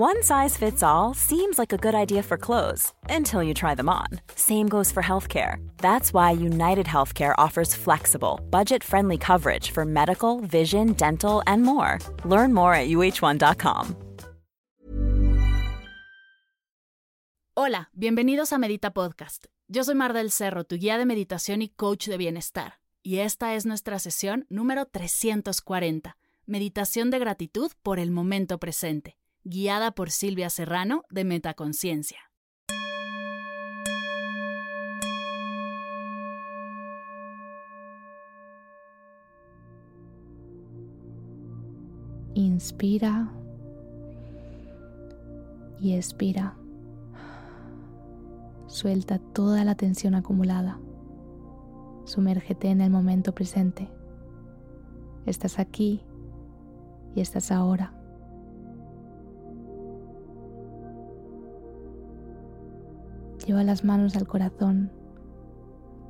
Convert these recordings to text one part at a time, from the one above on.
One size fits all seems like a good idea for clothes until you try them on. Same goes for healthcare. That's why United Healthcare offers flexible, budget friendly coverage for medical, vision, dental, and more. Learn more at uh1.com. Hola, bienvenidos a Medita Podcast. Yo soy Mar del Cerro, tu guía de meditación y coach de bienestar. Y esta es nuestra sesión número 340, Meditación de gratitud por el momento presente guiada por Silvia Serrano de Metaconciencia. Inspira y expira. Suelta toda la tensión acumulada. Sumérgete en el momento presente. Estás aquí y estás ahora. Lleva las manos al corazón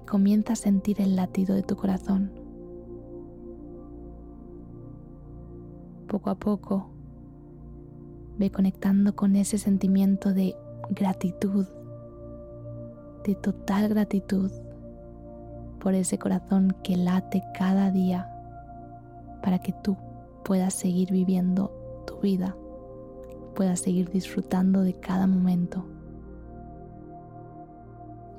y comienza a sentir el latido de tu corazón. Poco a poco ve conectando con ese sentimiento de gratitud, de total gratitud por ese corazón que late cada día para que tú puedas seguir viviendo tu vida, puedas seguir disfrutando de cada momento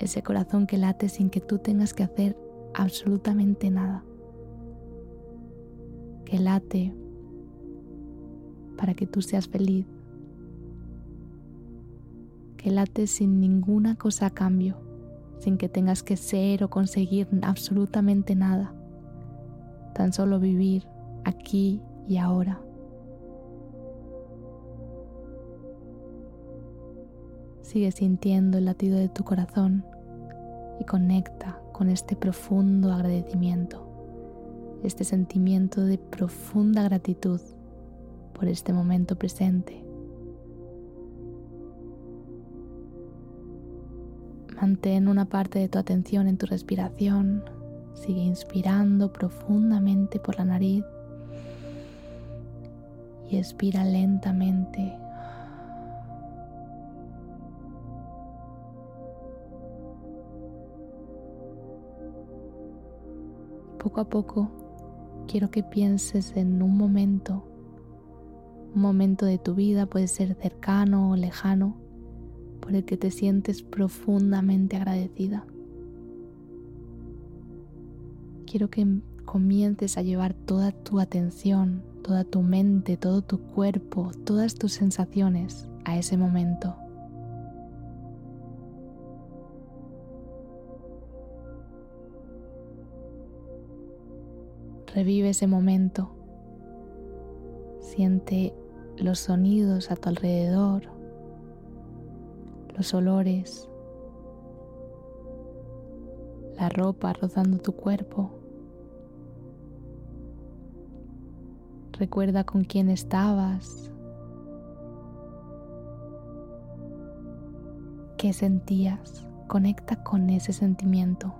ese corazón que late sin que tú tengas que hacer absolutamente nada, que late para que tú seas feliz, que late sin ninguna cosa a cambio, sin que tengas que ser o conseguir absolutamente nada, tan solo vivir aquí y ahora. Sigue sintiendo el latido de tu corazón conecta con este profundo agradecimiento, este sentimiento de profunda gratitud por este momento presente. Mantén una parte de tu atención en tu respiración, sigue inspirando profundamente por la nariz y expira lentamente poco a poco quiero que pienses en un momento, un momento de tu vida, puede ser cercano o lejano, por el que te sientes profundamente agradecida. Quiero que comiences a llevar toda tu atención, toda tu mente, todo tu cuerpo, todas tus sensaciones a ese momento. Revive ese momento. Siente los sonidos a tu alrededor, los olores, la ropa rozando tu cuerpo. Recuerda con quién estabas, qué sentías. Conecta con ese sentimiento.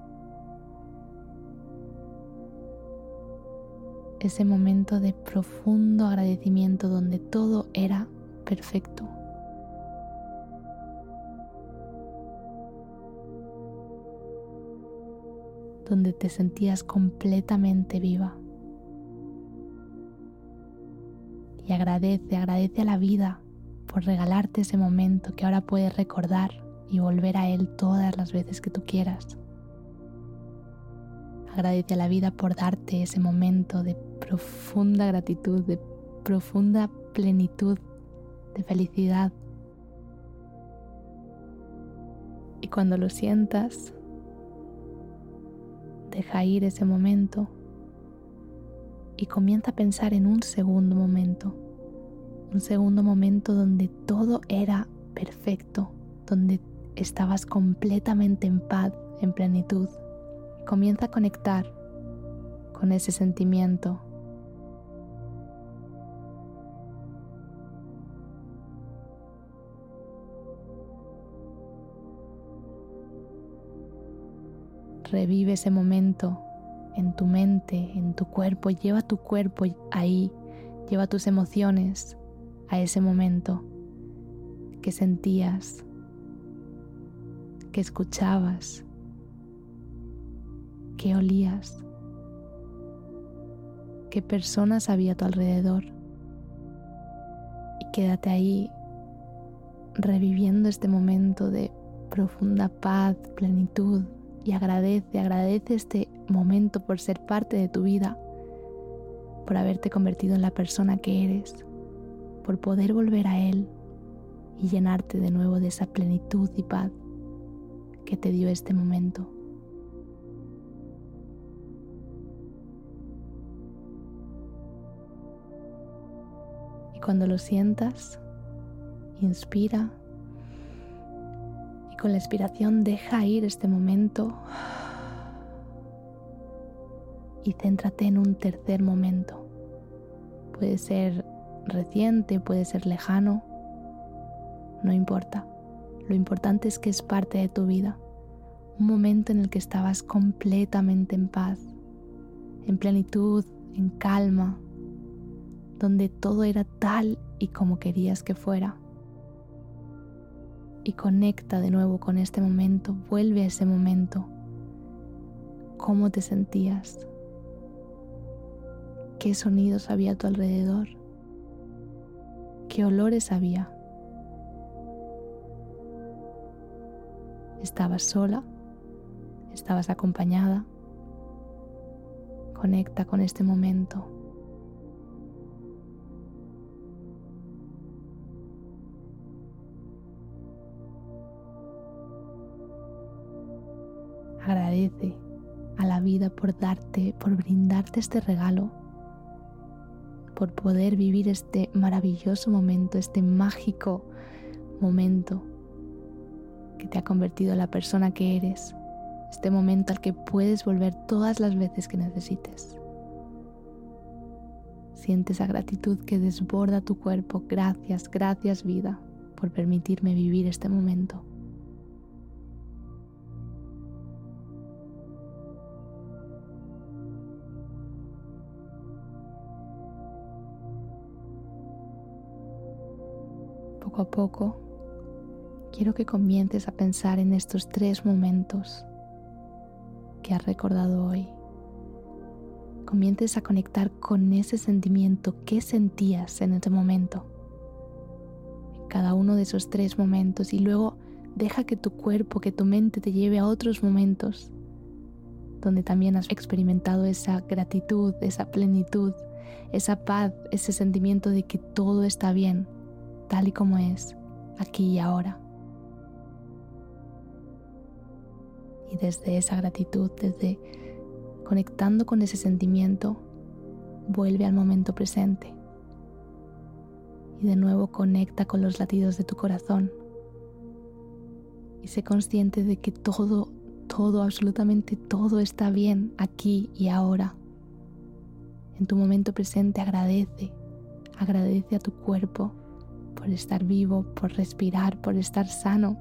Ese momento de profundo agradecimiento donde todo era perfecto. donde te sentías completamente viva. Y agradece, agradece a la vida por regalarte ese momento que ahora puedes recordar y volver a él todas las veces que tú quieras. Agradece a la vida por darte ese momento de profunda gratitud, de profunda plenitud, de felicidad. Y cuando lo sientas, deja ir ese momento y comienza a pensar en un segundo momento, un segundo momento donde todo era perfecto, donde estabas completamente en paz, en plenitud. Comienza a conectar con ese sentimiento revive ese momento en tu mente, en tu cuerpo, lleva tu cuerpo ahí, lleva tus emociones a ese momento. qué sentías, qué escuchabas, qué olías, qué personas había a tu alrededor. Y quédate ahí reviviendo este momento de profunda paz, plenitud y agradece, agradece este momento por ser parte de tu vida, por haberte convertido en la persona que eres, por poder volver a Él y llenarte de nuevo de esa plenitud y paz que te dio este momento. Cuando lo sientas, inspira y con la expiración deja ir este momento y céntrate en un tercer momento. Puede ser reciente, puede ser lejano, no importa. Lo importante es que es parte de tu vida. Un momento en el que estabas completamente en paz, en plenitud, en calma, donde todo era tal y como querías que fuera. Y conecta de nuevo con este momento, vuelve a ese momento. ¿Cómo te sentías? ¿Qué sonidos había a tu alrededor? ¿Qué olores había? ¿Estabas sola? ¿Estabas acompañada? Conecta con este momento. Agradece a la vida por darte, por brindarte este regalo, por poder vivir este maravilloso momento, este mágico momento que te ha convertido en la persona que eres, este momento al que puedes volver todas las veces que necesites. Siente esa gratitud que desborda tu cuerpo. Gracias, gracias vida por permitirme vivir este momento. Poco a poco quiero que comiences a pensar en estos tres momentos que has recordado hoy. Comiences a conectar con ese sentimiento que sentías en ese momento. En cada uno de esos tres momentos y luego deja que tu cuerpo, que tu mente te lleve a otros momentos donde también has experimentado esa gratitud, esa plenitud, esa paz, ese sentimiento de que todo está bien, tal y como es, aquí y ahora. Y desde esa gratitud, desde conectando con ese sentimiento, vuelve al momento presente. Y de nuevo conecta con los latidos de tu corazón. Y sé consciente de que todo, todo, absolutamente todo está bien aquí y ahora. En tu momento presente agradece, agradece a tu cuerpo por estar vivo, por respirar, por estar sano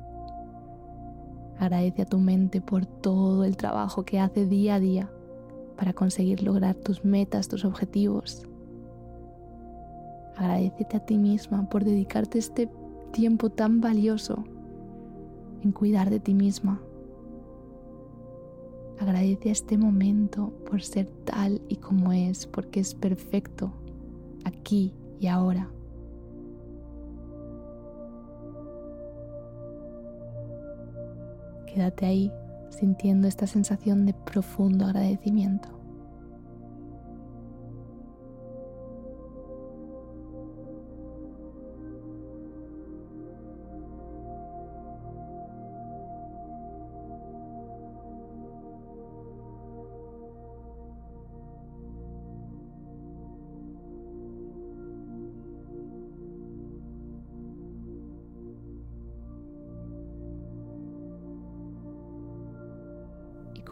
Agradece a tu mente por todo el trabajo que hace día a día para conseguir lograr tus metas, tus objetivos. Agradecete a ti misma por dedicarte este tiempo tan valioso en cuidar de ti misma. Agradece a este momento por ser tal y como es, porque es perfecto, aquí y ahora. Quédate ahí sintiendo esta sensación de profundo agradecimiento.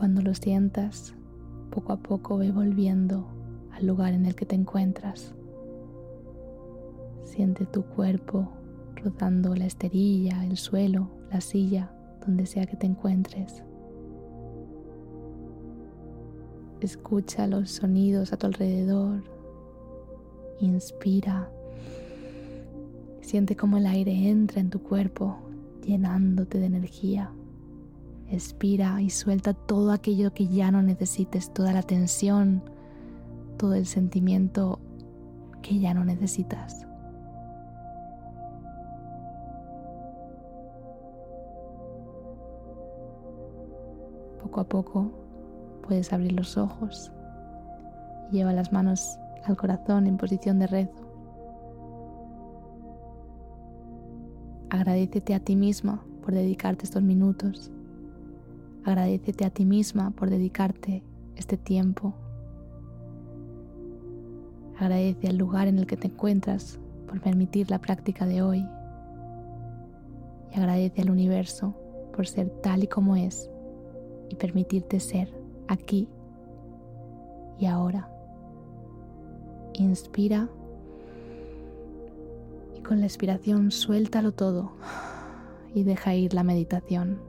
Cuando lo sientas, poco a poco ve volviendo al lugar en el que te encuentras. Siente tu cuerpo rodando la esterilla, el suelo, la silla, donde sea que te encuentres. Escucha los sonidos a tu alrededor. Inspira. Siente cómo el aire entra en tu cuerpo, llenándote de energía. Expira y suelta todo aquello que ya no necesites, toda la tensión, todo el sentimiento que ya no necesitas. Poco a poco puedes abrir los ojos. Lleva las manos al corazón en posición de rezo. Agradecete a ti misma por dedicarte estos minutos. Agradecete a ti misma por dedicarte este tiempo. Agradece al lugar en el que te encuentras por permitir la práctica de hoy. Y agradece al universo por ser tal y como es y permitirte ser aquí y ahora. Inspira y con la expiración suéltalo todo y deja ir la meditación.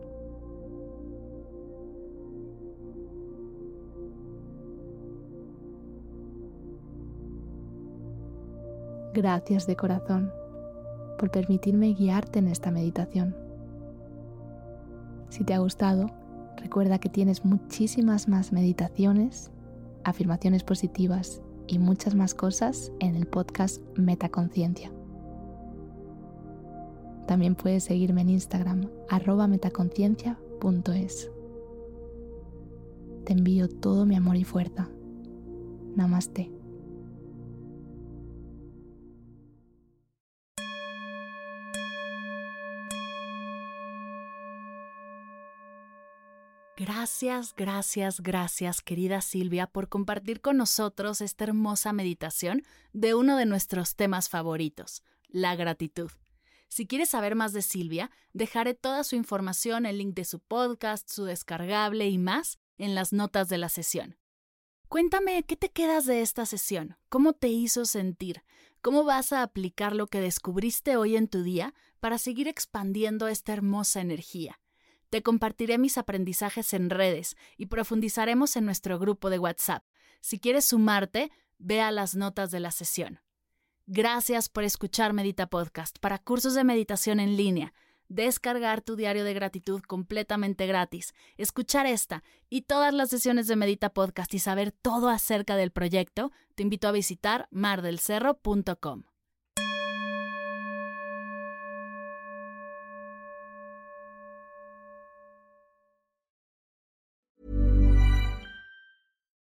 Gracias de corazón por permitirme guiarte en esta meditación. Si te ha gustado, recuerda que tienes muchísimas más meditaciones, afirmaciones positivas y muchas más cosas en el podcast Metaconciencia. También puedes seguirme en Instagram arroba metaconciencia.es. Te envío todo mi amor y fuerza. Namaste. Gracias, gracias, gracias, querida Silvia, por compartir con nosotros esta hermosa meditación de uno de nuestros temas favoritos, la gratitud. Si quieres saber más de Silvia, dejaré toda su información, el link de su podcast, su descargable y más en las notas de la sesión. Cuéntame, ¿qué te quedas de esta sesión? ¿Cómo te hizo sentir? ¿Cómo vas a aplicar lo que descubriste hoy en tu día para seguir expandiendo esta hermosa energía? Te compartiré mis aprendizajes en redes y profundizaremos en nuestro grupo de WhatsApp. Si quieres sumarte, ve a las notas de la sesión. Gracias por escuchar Medita Podcast para cursos de meditación en línea, descargar tu diario de gratitud completamente gratis, escuchar esta y todas las sesiones de Medita Podcast y saber todo acerca del proyecto, te invito a visitar mardelcerro.com.